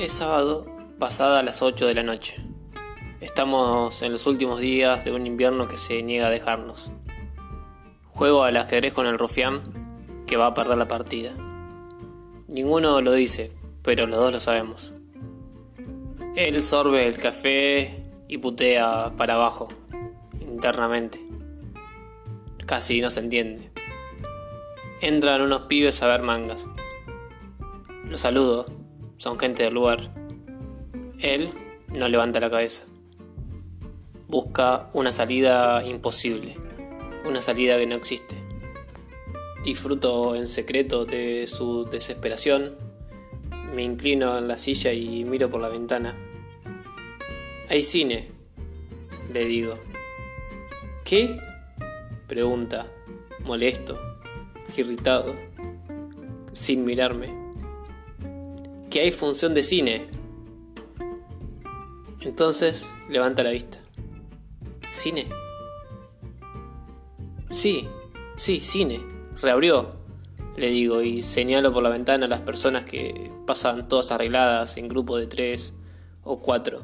Es sábado, pasada las 8 de la noche. Estamos en los últimos días de un invierno que se niega a dejarnos. Juego al ajedrez con el rufián que va a perder la partida. Ninguno lo dice, pero los dos lo sabemos. Él sorbe el café y putea para abajo, internamente. Casi no se entiende. Entran unos pibes a ver mangas. Los saludo, son gente del lugar. Él no levanta la cabeza. Busca una salida imposible, una salida que no existe. Disfruto en secreto de su desesperación. Me inclino en la silla y miro por la ventana. Hay cine, le digo. ¿Qué? pregunta, molesto, irritado, sin mirarme que hay función de cine. Entonces levanta la vista. ¿Cine? Sí, sí, cine. Reabrió, le digo, y señalo por la ventana a las personas que pasan todas arregladas en grupo de tres o cuatro.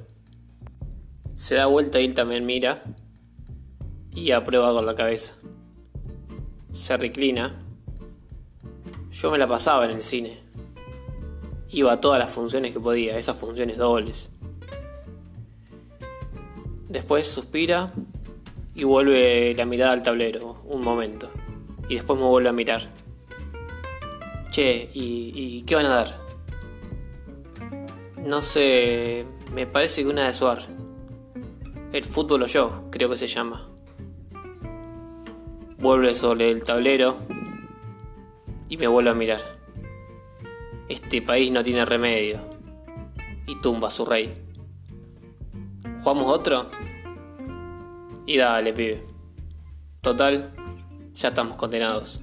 Se da vuelta y él también mira y aprueba con la cabeza. Se reclina. Yo me la pasaba en el cine. Iba a todas las funciones que podía, esas funciones dobles. Después suspira y vuelve la mirada al tablero, un momento. Y después me vuelve a mirar. Che, ¿y, qué van a dar? No sé, me parece que una de Suar. El fútbol o yo, creo que se llama. Vuelve sobre el tablero y me vuelve a mirar. Este país no tiene remedio. Y tumba a su rey. ¿Jugamos otro? Y dale, pibe. Total, ya estamos condenados.